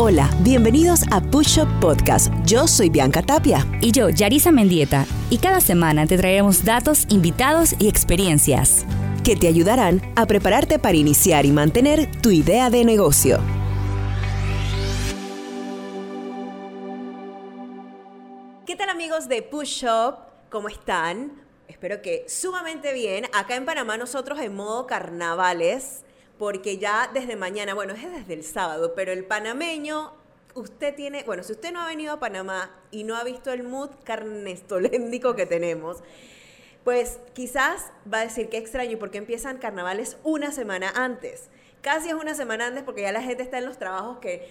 Hola, bienvenidos a Push Up Podcast. Yo soy Bianca Tapia. Y yo, Yarisa Mendieta. Y cada semana te traeremos datos, invitados y experiencias que te ayudarán a prepararte para iniciar y mantener tu idea de negocio. ¿Qué tal amigos de Push Up? ¿Cómo están? Espero que sumamente bien. Acá en Panamá nosotros en modo carnavales porque ya desde mañana, bueno, es desde el sábado, pero el panameño, usted tiene, bueno, si usted no ha venido a Panamá y no ha visto el mood carnestoléndico que tenemos, pues quizás va a decir que extraño porque empiezan carnavales una semana antes. Casi es una semana antes porque ya la gente está en los trabajos que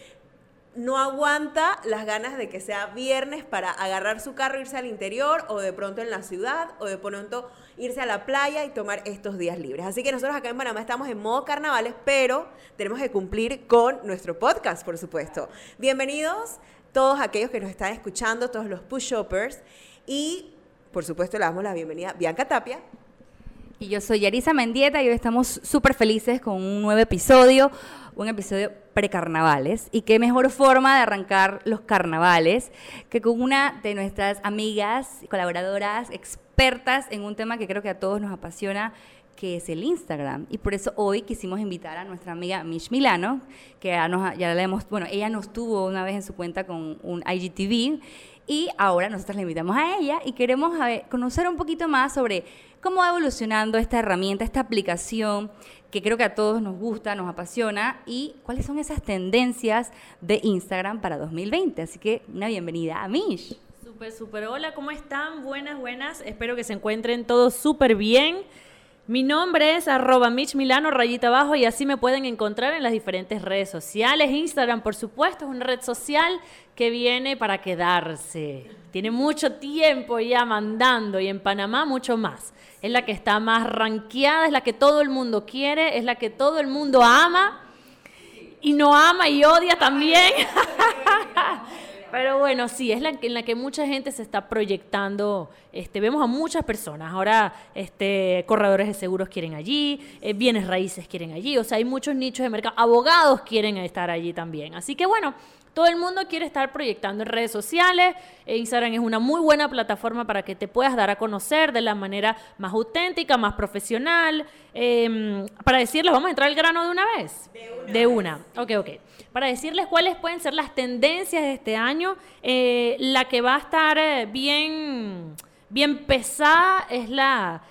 no aguanta las ganas de que sea viernes para agarrar su carro, irse al interior o de pronto en la ciudad o de pronto irse a la playa y tomar estos días libres. Así que nosotros acá en Panamá estamos en modo carnavales, pero tenemos que cumplir con nuestro podcast, por supuesto. Bienvenidos todos aquellos que nos están escuchando, todos los push-uppers y por supuesto le damos la bienvenida a Bianca Tapia. Y yo soy Yarisa Mendieta y hoy estamos súper felices con un nuevo episodio, un episodio precarnavales. Y qué mejor forma de arrancar los carnavales que con una de nuestras amigas, colaboradoras, expertas en un tema que creo que a todos nos apasiona, que es el Instagram. Y por eso hoy quisimos invitar a nuestra amiga Mish Milano, que ya, nos, ya la hemos, bueno, ella nos tuvo una vez en su cuenta con un IGTV y ahora nosotros le invitamos a ella y queremos conocer un poquito más sobre cómo va evolucionando esta herramienta, esta aplicación que creo que a todos nos gusta, nos apasiona y cuáles son esas tendencias de Instagram para 2020. Así que una bienvenida a Mish. Súper, súper. Hola, ¿cómo están? Buenas, buenas. Espero que se encuentren todos súper bien. Mi nombre es arroba Mitch Milano, rayita abajo, y así me pueden encontrar en las diferentes redes sociales. Instagram, por supuesto, es una red social que viene para quedarse. Tiene mucho tiempo ya mandando y en Panamá mucho más. Es la que está más ranqueada, es la que todo el mundo quiere, es la que todo el mundo ama y no ama y odia también. Pero bueno, sí, es la en la que mucha gente se está proyectando. Este, vemos a muchas personas. Ahora, este, corredores de seguros quieren allí, eh, bienes raíces quieren allí. O sea, hay muchos nichos de mercado. Abogados quieren estar allí también. Así que bueno, todo el mundo quiere estar proyectando en redes sociales. E Instagram es una muy buena plataforma para que te puedas dar a conocer de la manera más auténtica, más profesional. Em, para decirles, vamos a entrar al grano de una vez. De una. Ok, ok. Para decirles cuáles pueden ser las tendencias de este año. Eh, la que va a estar eh, bien, bien pesada es la,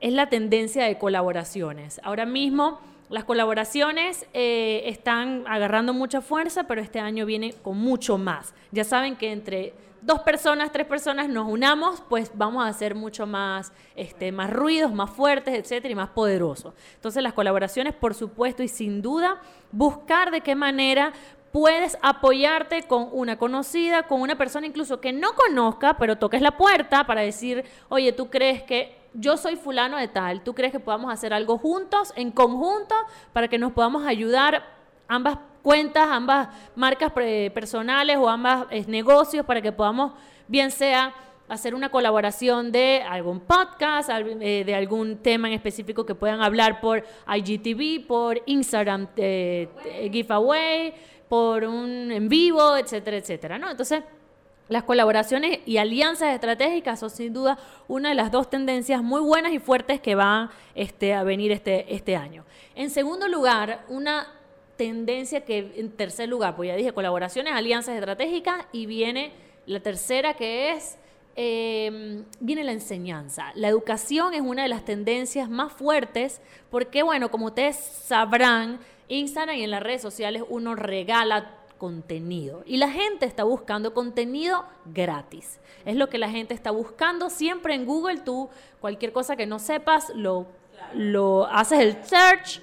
es la tendencia de colaboraciones. Ahora mismo las colaboraciones eh, están agarrando mucha fuerza, pero este año viene con mucho más. Ya saben que entre dos personas, tres personas nos unamos, pues vamos a hacer mucho más, este, más ruidos, más fuertes, etcétera, y más poderosos. Entonces, las colaboraciones, por supuesto, y sin duda, buscar de qué manera puedes apoyarte con una conocida, con una persona incluso que no conozca, pero toques la puerta para decir, oye, ¿tú crees que yo soy fulano de tal, ¿tú crees que podamos hacer algo juntos, en conjunto, para que nos podamos ayudar ambas cuentas, ambas marcas personales o ambas eh, negocios, para que podamos, bien sea hacer una colaboración de algún podcast, eh, de algún tema en específico que puedan hablar por IGTV, por Instagram eh, giveaway, por un en vivo, etcétera, etcétera, ¿no? Entonces, las colaboraciones y alianzas estratégicas son sin duda una de las dos tendencias muy buenas y fuertes que van este, a venir este, este año. En segundo lugar, una tendencia que en tercer lugar, pues ya dije colaboraciones, alianzas estratégicas y viene la tercera que es, em, viene la enseñanza. La educación es una de las tendencias más fuertes porque, bueno, como ustedes sabrán, Instagram y en las redes sociales uno regala contenido. Y la gente está buscando contenido gratis. Es lo que la gente está buscando. Siempre en Google tú, cualquier cosa que no sepas, lo, lo haces el search,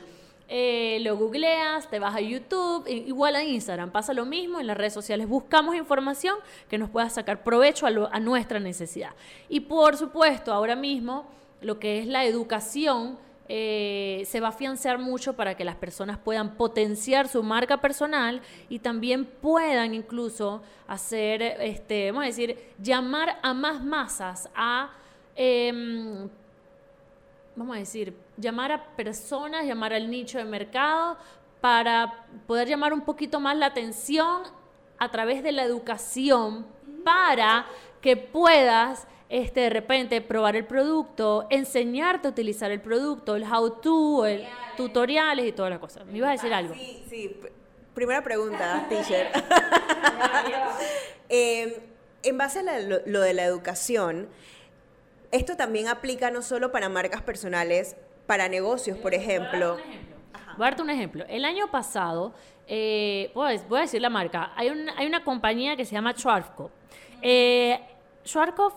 eh, lo googleas, te vas a YouTube, igual a Instagram. Pasa lo mismo en las redes sociales. Buscamos información que nos pueda sacar provecho a, a nuestra necesidad. Y por supuesto, ahora mismo, lo que es la educación eh, se va a afianzar mucho para que las personas puedan potenciar su marca personal y también puedan incluso hacer, este, vamos a decir, llamar a más masas a, em, vamos a decir, llamar a personas, llamar al nicho de mercado para poder llamar un poquito más la atención a través de la educación para que puedas este, de repente probar el producto, enseñarte a utilizar el producto, el how to, el tutoriales y todas las cosas. ¿Me ibas a decir algo? Sí, sí. Primera pregunta, teacher. Eh, en base a la- lo, lo de la educación, esto también aplica no solo para marcas personales, para negocios, por ejemplo. Voy a darte un ejemplo. El año pasado, eh, voy, a, voy a decir la marca, hay, un- hay una compañía que se llama Schwarzkopf. Eh, Schwarzkopf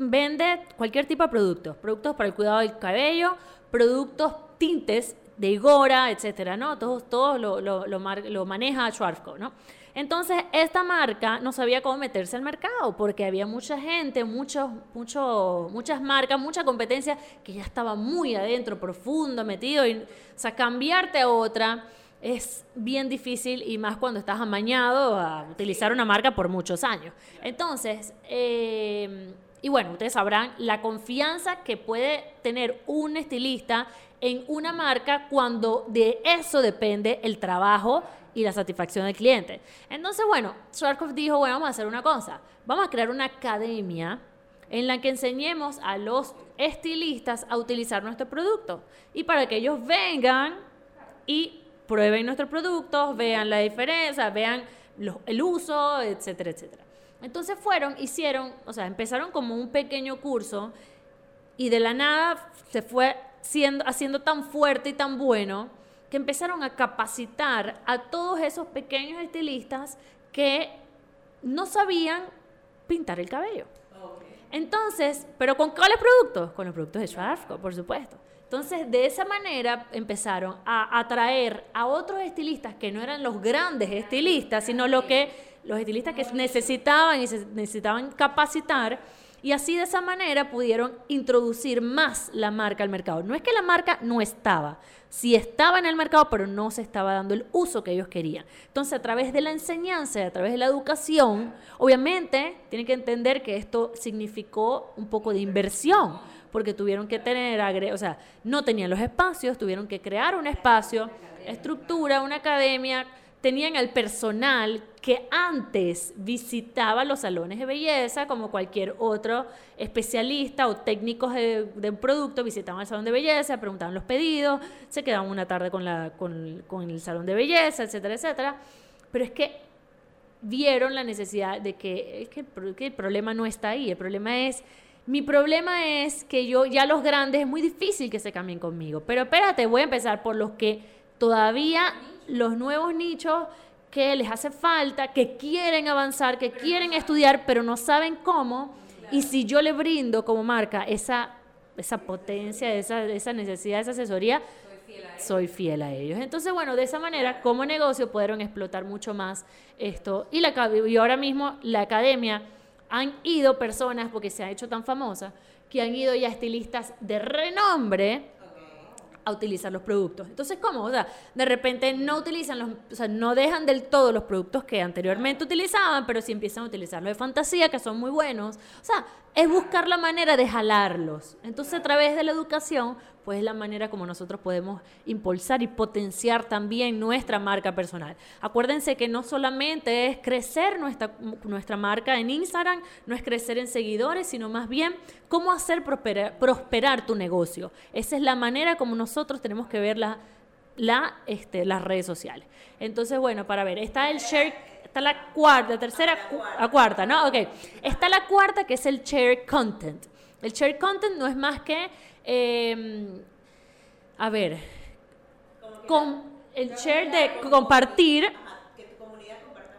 vende cualquier tipo de productos, productos para el cuidado del cabello, productos tintes de Igora, etcétera, ¿no? Todos lo, lo, lo mar- lo maneja Schwarzkopf, ¿no? Entonces, esta marca no sabía cómo meterse al mercado porque había mucha gente, muchos, mucho, muchas marcas, mucha competencia que ya estaba muy adentro, profundo, metido. Y, o sea, cambiarte a otra es bien difícil y más cuando estás amañado a utilizar una marca por muchos años. Entonces, eh, y bueno, ustedes sabrán la confianza que puede tener un estilista en una marca cuando de eso depende el trabajo y la satisfacción del cliente. Entonces, bueno, Schwarzkopf dijo, bueno, vamos a hacer una cosa, vamos a crear una academia en la que enseñemos a los estilistas a utilizar nuestro producto y para que ellos vengan y prueben nuestros productos, vean la diferencia, vean los- el uso, etcétera, etcétera. Entonces fueron, hicieron, o sea, empezaron como un pequeño curso y de la nada se fue siendo, haciendo tan fuerte y tan bueno que empezaron a capacitar a todos esos pequeños estilistas que no sabían pintar el cabello. Entonces, ¿pero con cuáles productos? Con los productos de Schwarzkopf, por supuesto. Entonces, de esa manera empezaron a atraer a otros estilistas que no eran los grandes estilistas, sino lo que los estilistas que necesitaban y se necesitaban capacitar y así de esa manera pudieron introducir más la marca al mercado. No es que la marca no estaba, sí estaba en el mercado, pero no se estaba dando el uso que ellos querían. Entonces, a través de la enseñanza, a través de la educación, obviamente tienen que entender que esto significó un poco de inversión, porque tuvieron que tener, o sea, no tenían los espacios, tuvieron que crear un espacio, estructura, una academia, tenían al personal que antes visitaba los salones de belleza, como cualquier otro especialista o técnicos de, de un producto, visitaban el salón de belleza, preguntaban los pedidos, se quedaban una tarde con, la, con, con el salón de belleza, etcétera, etcétera. Pero es que vieron la necesidad de que, que, que el problema no está ahí, el problema es, mi problema es que yo, ya los grandes, es muy difícil que se cambien conmigo, pero espérate, voy a empezar por los que todavía, los nuevos nichos que les hace falta, que quieren avanzar, que quieren estudiar, pero no saben cómo, y si yo le brindo como marca esa, esa potencia, esa, esa necesidad, esa asesoría, soy fiel a ellos. Entonces, bueno, de esa manera, como negocio, pudieron explotar mucho más esto. Y, la, y ahora mismo la academia han ido personas, porque se ha hecho tan famosa, que han ido ya estilistas de renombre a utilizar los productos. Entonces, ¿cómo? O sea, de repente no utilizan los, o sea, no dejan del todo los productos que anteriormente utilizaban, pero sí empiezan a utilizar los de fantasía, que son muy buenos. O sea, es buscar la manera de jalarlos. Entonces, a través de la educación, pues es la manera como nosotros podemos impulsar y potenciar también nuestra marca personal. Acuérdense que no solamente es crecer nuestra, nuestra marca en Instagram, no es crecer en seguidores, sino más bien cómo hacer prosperar, prosperar tu negocio. Esa es la manera como nosotros tenemos que ver este, las redes sociales. Entonces, bueno, para ver, está el share, está la cuarta, tercera, cu- a cuarta, ¿no? Ok. Está la cuarta que es el share content. El share content no es más que, eh, a ver, con el share de compartir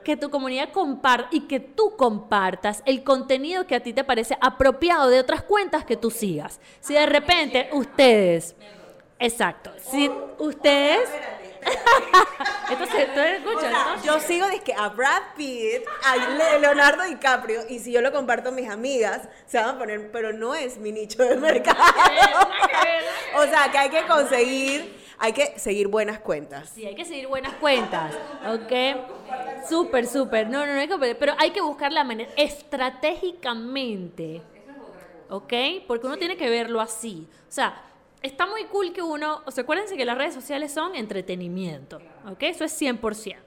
que tu comunidad comparta y que tú compartas el contenido que a ti te parece apropiado de otras cuentas que tú sigas. Si de repente ustedes, exacto, si ustedes, entonces tú escuchas, ¿no? Yo sigo dizque a Brad Pitt, a Le- Leonardo DiCaprio, y si yo lo comparto a mis amigas, se van a poner, pero no es mi nicho de mercado. O sea, que hay que conseguir, hay que seguir buenas cuentas. Sí, hay que seguir buenas cuentas, ¿ok? Súper, súper. No, no, no hay que, pero hay que buscar la manera estratégicamente, ¿ok? Porque uno tiene que verlo así. O sea, está muy cool que uno, o sea, acuérdense que las redes sociales son entretenimiento, ¿ok? Eso es 100%.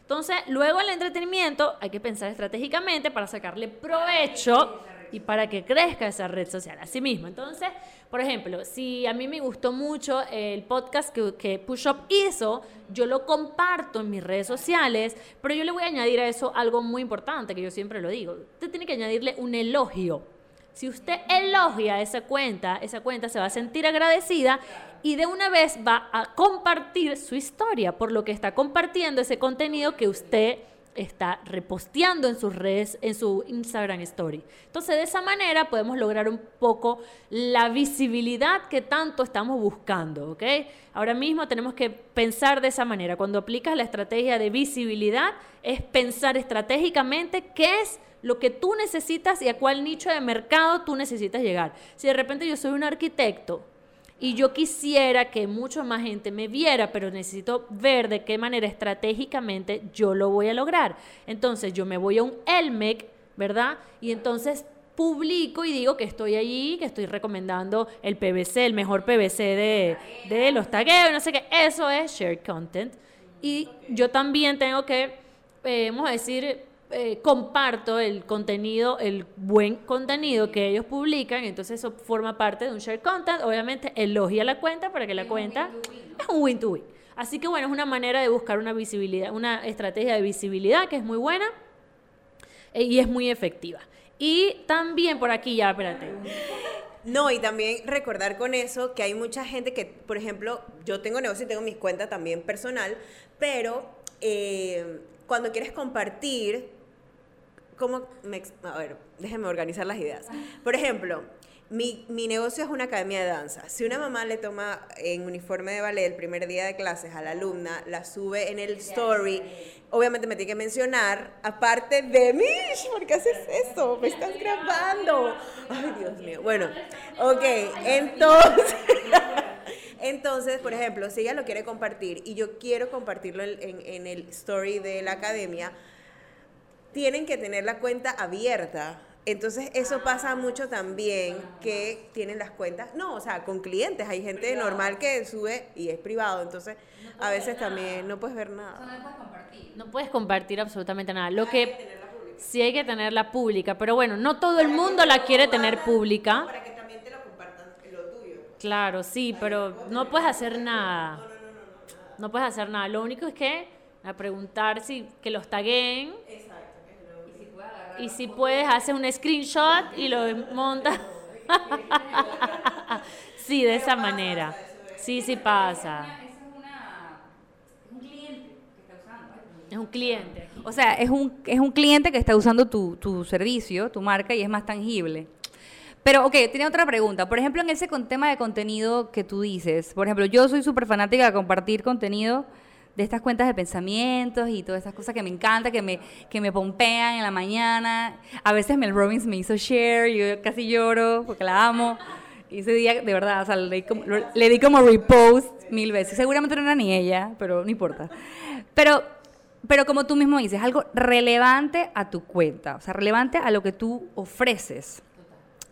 Entonces, luego el entretenimiento hay que pensar estratégicamente para sacarle provecho y para que crezca esa red social. Así mismo. Entonces, por ejemplo, si a mí me gustó mucho el podcast que, que Push Up hizo, yo lo comparto en mis redes sociales, pero yo le voy a añadir a eso algo muy importante, que yo siempre lo digo. Usted tiene que añadirle un elogio. Si usted elogia esa cuenta, esa cuenta se va a sentir agradecida y de una vez va a compartir su historia por lo que está compartiendo ese contenido que usted está reposteando en sus redes, en su Instagram Story. Entonces, de esa manera podemos lograr un poco la visibilidad que tanto estamos buscando, ¿ok? Ahora mismo tenemos que pensar de esa manera. Cuando aplicas la estrategia de visibilidad, es pensar estratégicamente qué es lo que tú necesitas y a cuál nicho de mercado tú necesitas llegar. Si de repente yo soy un arquitecto y yo quisiera que mucho más gente me viera, pero necesito ver de qué manera estratégicamente yo lo voy a lograr. Entonces yo me voy a un ELMEC, ¿verdad? Y entonces publico y digo que estoy allí, que estoy recomendando el PVC, el mejor PVC de, de los tagueos, no sé qué. Eso es shared content. Y yo también tengo que, eh, vamos a decir, eh, comparto el contenido, el buen contenido que ellos publican, entonces eso forma parte de un share content. Obviamente elogia la cuenta para que la cuenta es un win to win. Así que bueno, es una manera de buscar una visibilidad, una estrategia de visibilidad que es muy buena eh, y es muy efectiva. Y también por aquí ya, espérate. No, y también recordar con eso que hay mucha gente que, por ejemplo, yo tengo negocio y tengo mis cuentas también personal, pero eh, cuando quieres compartir, ¿cómo me, a ver, déjenme organizar las ideas. Por ejemplo, mi, mi, negocio es una academia de danza. Si una mamá le toma en uniforme de ballet el primer día de clases a la alumna, la sube en el story, obviamente me tiene que mencionar, aparte de mí, ¿por qué haces eso? Me estás grabando. Ay, Dios mío. Bueno, ok, entonces... Entonces, por ejemplo, si ella lo quiere compartir y yo quiero compartirlo en, en el story de la academia, tienen que tener la cuenta abierta. Entonces eso pasa mucho también que tienen las cuentas, no, o sea, con clientes, hay gente normal que sube y es privado, entonces a veces también no puedes ver nada. no puedes compartir. No puedes compartir absolutamente nada. Lo que sí hay que tenerla pública, pero bueno, no todo el mundo la quiere tener pública. Para que también te lo compartan lo tuyo. Claro, sí, pero no puedes hacer nada. No puedes hacer nada. Lo único es que a preguntar si que los taguen y si puedes, hacer un screenshot y lo montas. sí, de esa manera. Sí, sí pasa. Es un cliente. O sea, es un, es un cliente que está usando tu, tu servicio, tu marca, y es más tangible. Pero, ok, tiene otra pregunta. Por ejemplo, en ese tema de contenido que tú dices, por ejemplo, yo soy súper fanática de compartir contenido de estas cuentas de pensamientos y todas esas cosas que me encanta, que me, que me pompean en la mañana. A veces Mel Robbins me hizo share, yo casi lloro porque la amo. Y ese día, de verdad, o sea, le, di como, le di como repost mil veces. Seguramente no era ni ella, pero no importa. Pero, pero como tú mismo dices, algo relevante a tu cuenta, o sea, relevante a lo que tú ofreces.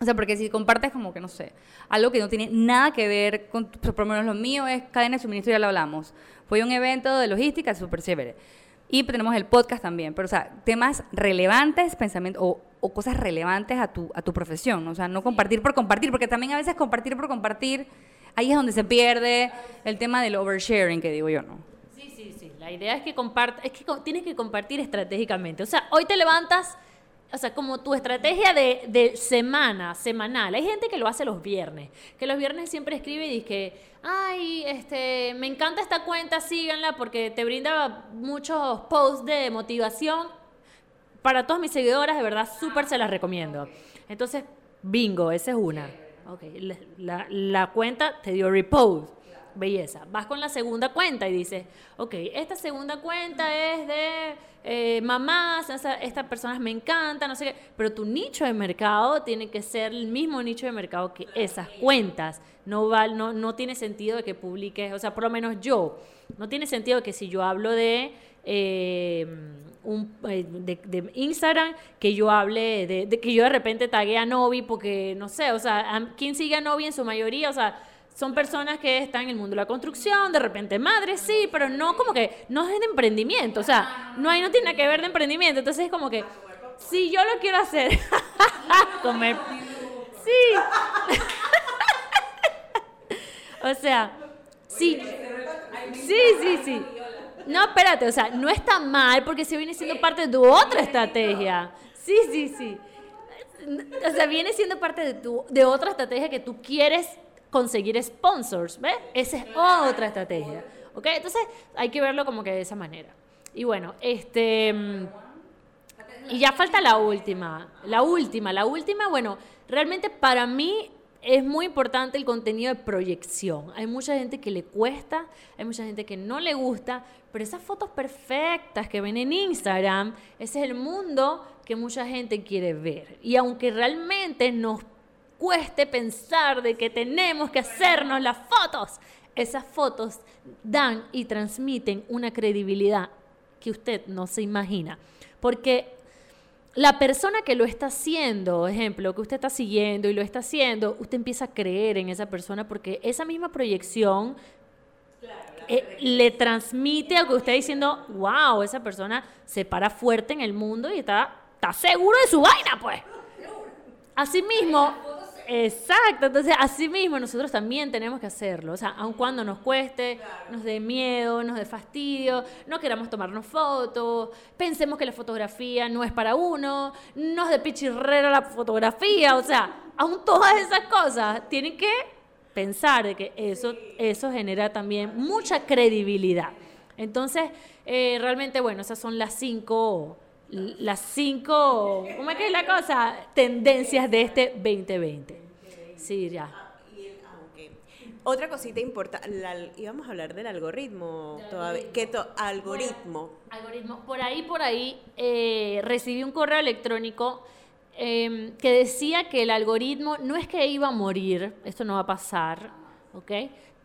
O sea, porque si compartes como que, no sé, algo que no tiene nada que ver con, por lo menos lo mío es cadena de suministro, ya lo hablamos. Fue un evento de logística súper chévere. Y tenemos el podcast también, pero o sea, temas relevantes, pensamientos o, o, cosas relevantes a tu, a tu profesión, o sea, no compartir por compartir, porque también a veces compartir por compartir, ahí es donde se pierde el tema del oversharing, que digo yo, ¿no? Sí, sí, sí, la idea es que compartas, es que tienes que compartir estratégicamente, o sea, hoy te levantas o sea, como tu estrategia de, de, semana, semanal. Hay gente que lo hace los viernes, que los viernes siempre escribe y dice, ay, este, me encanta esta cuenta, síganla porque te brinda muchos posts de motivación. Para todas mis seguidoras, de verdad, súper se las recomiendo. Entonces, bingo, esa es una. Okay. La, la, cuenta te dio repost belleza. Vas con la segunda cuenta y dices, ok, esta segunda cuenta es de eh, mamás, estas personas me encantan, no sé qué, pero tu nicho de mercado tiene que ser el mismo nicho de mercado que esas cuentas. No, va, no, no tiene sentido de que publiques, o sea, por lo menos yo, no tiene sentido que si yo hablo de... Eh, un, eh, de, Instagram que yo hable de, que yo de repente tagué a Novi porque no sé, o sea, ¿quién sigue a Novi en su mayoría? O sea, son personas que están en el mundo de la construcción, de repente madres, sí, pero no como que, no es de emprendimiento, o sea, no hay, no tiene nada que ver de emprendimiento, entonces es como que, si yo lo quiero hacer, comer, sí, o sea, sí, sí, sí, sí, no, espérate, o sea, no está mal porque se viene siendo parte de tu otra estrategia, sí, sí, sí, o sea, viene siendo parte de, tu, de otra estrategia que tú quieres conseguir sponsors, ¿ves? Esa es otra estrategia, ¿ok? Entonces hay que verlo como que de esa manera. Y bueno, este... mm, Y ya falta la última, la última, la última, bueno, realmente para mí es muy importante el contenido de proyección. Hay mucha gente que le cuesta, hay mucha gente que no le gusta, pero esas fotos perfectas que ven en Instagram, ese es el mundo que mucha gente quiere ver. Y aunque realmente nos cueste pensar de que tenemos que hacernos las fotos, esas fotos dan y transmiten una credibilidad que usted no se imagina. Porque la persona que lo está haciendo, ejemplo, que usted está siguiendo y lo está haciendo, usted empieza a creer en esa persona porque esa misma proyección eh, le transmite a que usted diciendo, wow, esa persona se para fuerte en el mundo y está, está seguro de su vaina, pues. Asimismo, exacto, entonces asimismo nosotros también tenemos que hacerlo, o sea, aun cuando nos cueste, nos dé miedo, nos dé fastidio, no queramos tomarnos fotos, pensemos que la fotografía no es para uno, nos dé pichirrera la fotografía, o sea, aún todas esas cosas tienen que pensar de que eso, eso genera también mucha credibilidad. Entonces, eh, realmente, bueno, esas son las cinco las cinco, ¿cómo es que es la cosa? Tendencias de este 2020. Sí, ya. Otra cosita importante, íbamos a hablar del algoritmo todavía. ¿Qué to- algoritmo? Algoritmo. Por ahí, por ahí, eh, recibí un correo electrónico eh, que decía que el algoritmo no es que iba a morir, esto no va a pasar, ¿ok?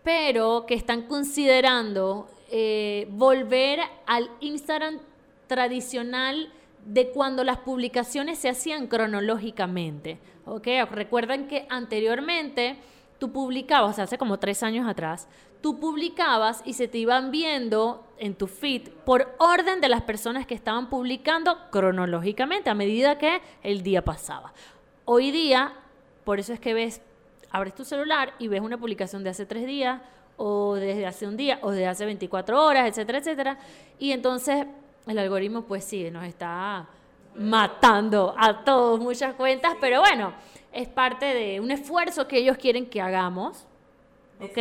Pero que están considerando eh, volver al Instagram tradicional de cuando las publicaciones se hacían cronológicamente, ¿ok? Recuerden que anteriormente tú publicabas, hace como tres años atrás, tú publicabas y se te iban viendo en tu feed por orden de las personas que estaban publicando cronológicamente a medida que el día pasaba. Hoy día, por eso es que ves, abres tu celular y ves una publicación de hace tres días o desde hace un día o desde hace 24 horas, etcétera, etcétera. Y entonces el algoritmo pues sí, nos está matando a todos muchas cuentas, pero bueno, es parte de un esfuerzo que ellos quieren que hagamos, ¿ok?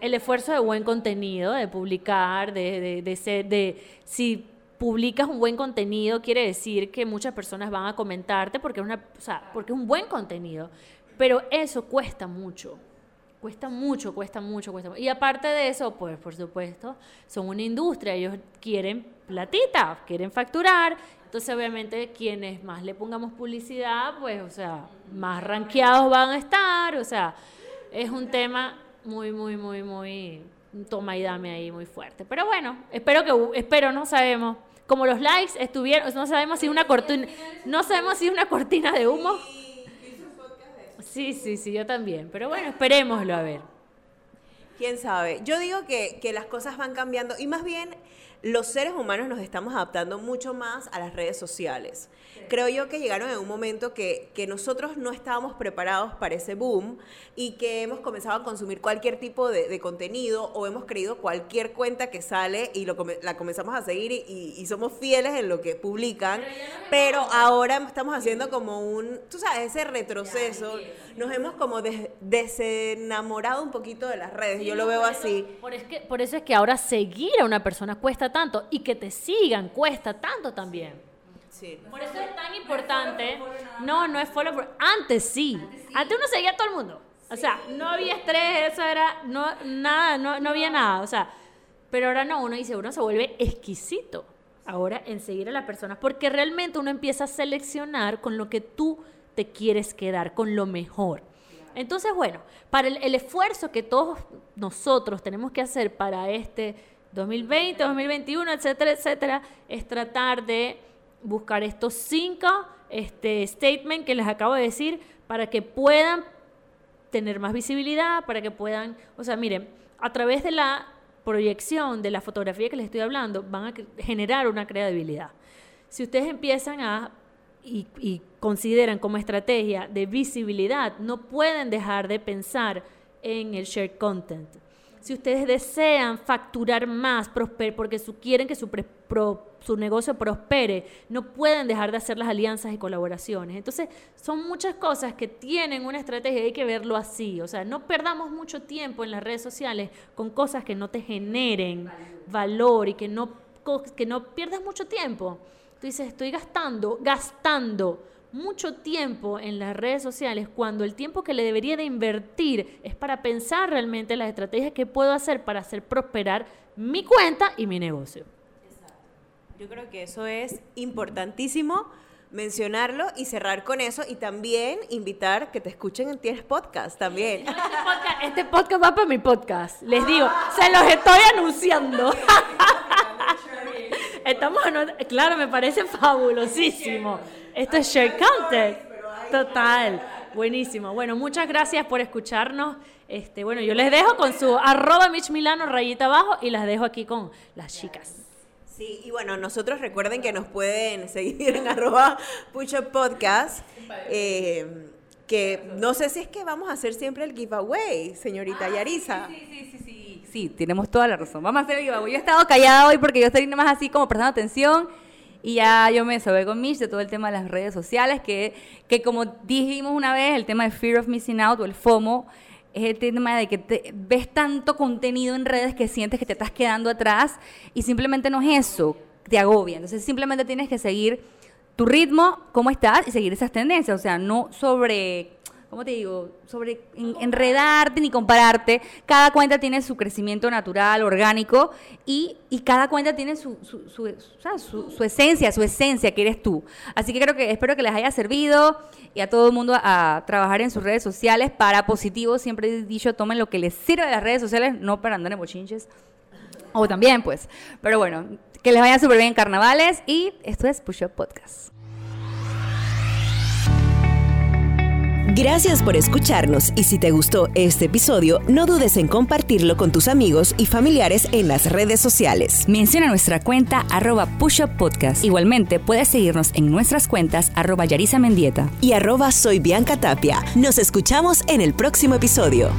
El esfuerzo de buen contenido, de publicar, de, de, de ser, de si publicas un buen contenido quiere decir que muchas personas van a comentarte porque es una, o sea, porque es un buen contenido, pero eso cuesta mucho. Cuesta mucho, cuesta mucho, cuesta mucho. Y aparte de eso, pues por supuesto, son una industria, ellos quieren platita, quieren facturar. Entonces, obviamente, quienes más le pongamos publicidad, pues, o sea, más rankeados van a estar. O sea, es un tema muy, muy, muy, muy toma y dame ahí muy fuerte. Pero bueno, espero que, espero, no sabemos. Como los likes estuvieron, no sabemos si una cortina, no sabemos si una cortina de humo. Sí, sí, sí, yo también. Pero bueno, esperémoslo a ver. ¿Quién sabe? Yo digo que, que las cosas van cambiando y más bien los seres humanos nos estamos adaptando mucho más a las redes sociales. Creo yo que llegaron en un momento que, que nosotros no estábamos preparados para ese boom y que hemos comenzado a consumir cualquier tipo de, de contenido o hemos creído cualquier cuenta que sale y lo, la comenzamos a seguir y, y- y somos fieles en lo que publican. Pero ahora estamos haciendo como un, tú sabes, ese retroceso. Nos hemos como des- desenamorado un poquito de las redes. yo lo veo así. Por, es que, por eso es que ahora seguir a una persona cuesta tanto y que te sigan cuesta tanto también. Sí. Por eso es tan importante. No, no es follow for- Antes sí. Antes uno seguía a todo el mundo. O sea, no había estrés, eso era. No, nada, no, no había nada. O sea, pero ahora no, uno dice, uno se vuelve exquisito ahora en seguir a las personas. Porque realmente uno empieza a seleccionar con lo que tú te quieres quedar, con lo mejor. Entonces, bueno, para el, el esfuerzo que todos nosotros tenemos que hacer para este 2020, 2021, etcétera, etcétera, es tratar de buscar estos cinco este, statements que les acabo de decir para que puedan tener más visibilidad, para que puedan, o sea, miren, a través de la proyección de la fotografía que les estoy hablando, van a generar una credibilidad. Si ustedes empiezan a y, y, consideran como estrategia de visibilidad, no pueden dejar de pensar en el shared content. Si ustedes desean facturar más, porque su, quieren que su, su negocio prospere, no pueden dejar de hacer las alianzas y colaboraciones. Entonces, son muchas cosas que tienen una estrategia y hay que verlo así. O sea, no perdamos mucho tiempo en las redes sociales con cosas que no te generen valor y que no, que no pierdas mucho tiempo. Tú dices, estoy gastando, gastando mucho tiempo en las redes sociales cuando el tiempo que le debería de invertir es para pensar realmente las estrategias que puedo hacer para hacer prosperar mi cuenta y mi negocio. Yo creo que eso es importantísimo mencionarlo y cerrar con eso y también invitar que te escuchen en Tienes Podcast también. Este podcast, este podcast va para mi podcast. Les digo, se los estoy anunciando. Estamos, claro, me parece fabulosísimo. Esto es Share Content. Total. Buenísimo. Bueno, muchas gracias por escucharnos. Este, bueno, yo les dejo con su arroba Mitch Milano rayita abajo y las dejo aquí con las chicas. Sí, y bueno, nosotros recuerden que nos pueden seguir en arroba Pucho Podcast. Eh, que no sé si es que vamos a hacer siempre el giveaway, señorita ah, Yarisa. Sí, sí, sí, sí, sí, tenemos toda la razón. Vamos a hacer el giveaway. Yo he estado callada hoy porque yo estoy más así como prestando atención y ya yo me sobé con Mitch de todo el tema de las redes sociales, que, que como dijimos una vez, el tema de Fear of Missing Out o el FOMO, es el tema de que te, ves tanto contenido en redes que sientes que te estás quedando atrás y simplemente no es eso, te agobia. Entonces simplemente tienes que seguir tu ritmo, cómo estás y seguir esas tendencias. O sea, no sobre ¿cómo te digo? Sobre enredarte ni compararte. Cada cuenta tiene su crecimiento natural, orgánico, y, cada cuenta tiene su, su, esencia, su esencia, que eres tú. Así que creo que espero que les haya servido y a todo el mundo a, trabajar en sus redes sociales para positivo. Siempre he dicho, tomen lo que les sirve de las redes sociales, no para andar en bochinches. O también, pues. Pero bueno, que les vaya súper bien en carnavales y esto es Push Up Podcast. Gracias por escucharnos y si te gustó este episodio, no dudes en compartirlo con tus amigos y familiares en las redes sociales. Menciona nuestra cuenta arroba Podcast. Igualmente puedes seguirnos en nuestras cuentas arroba Yarisa Mendieta y arroba Soy Bianca Tapia. Nos escuchamos en el próximo episodio.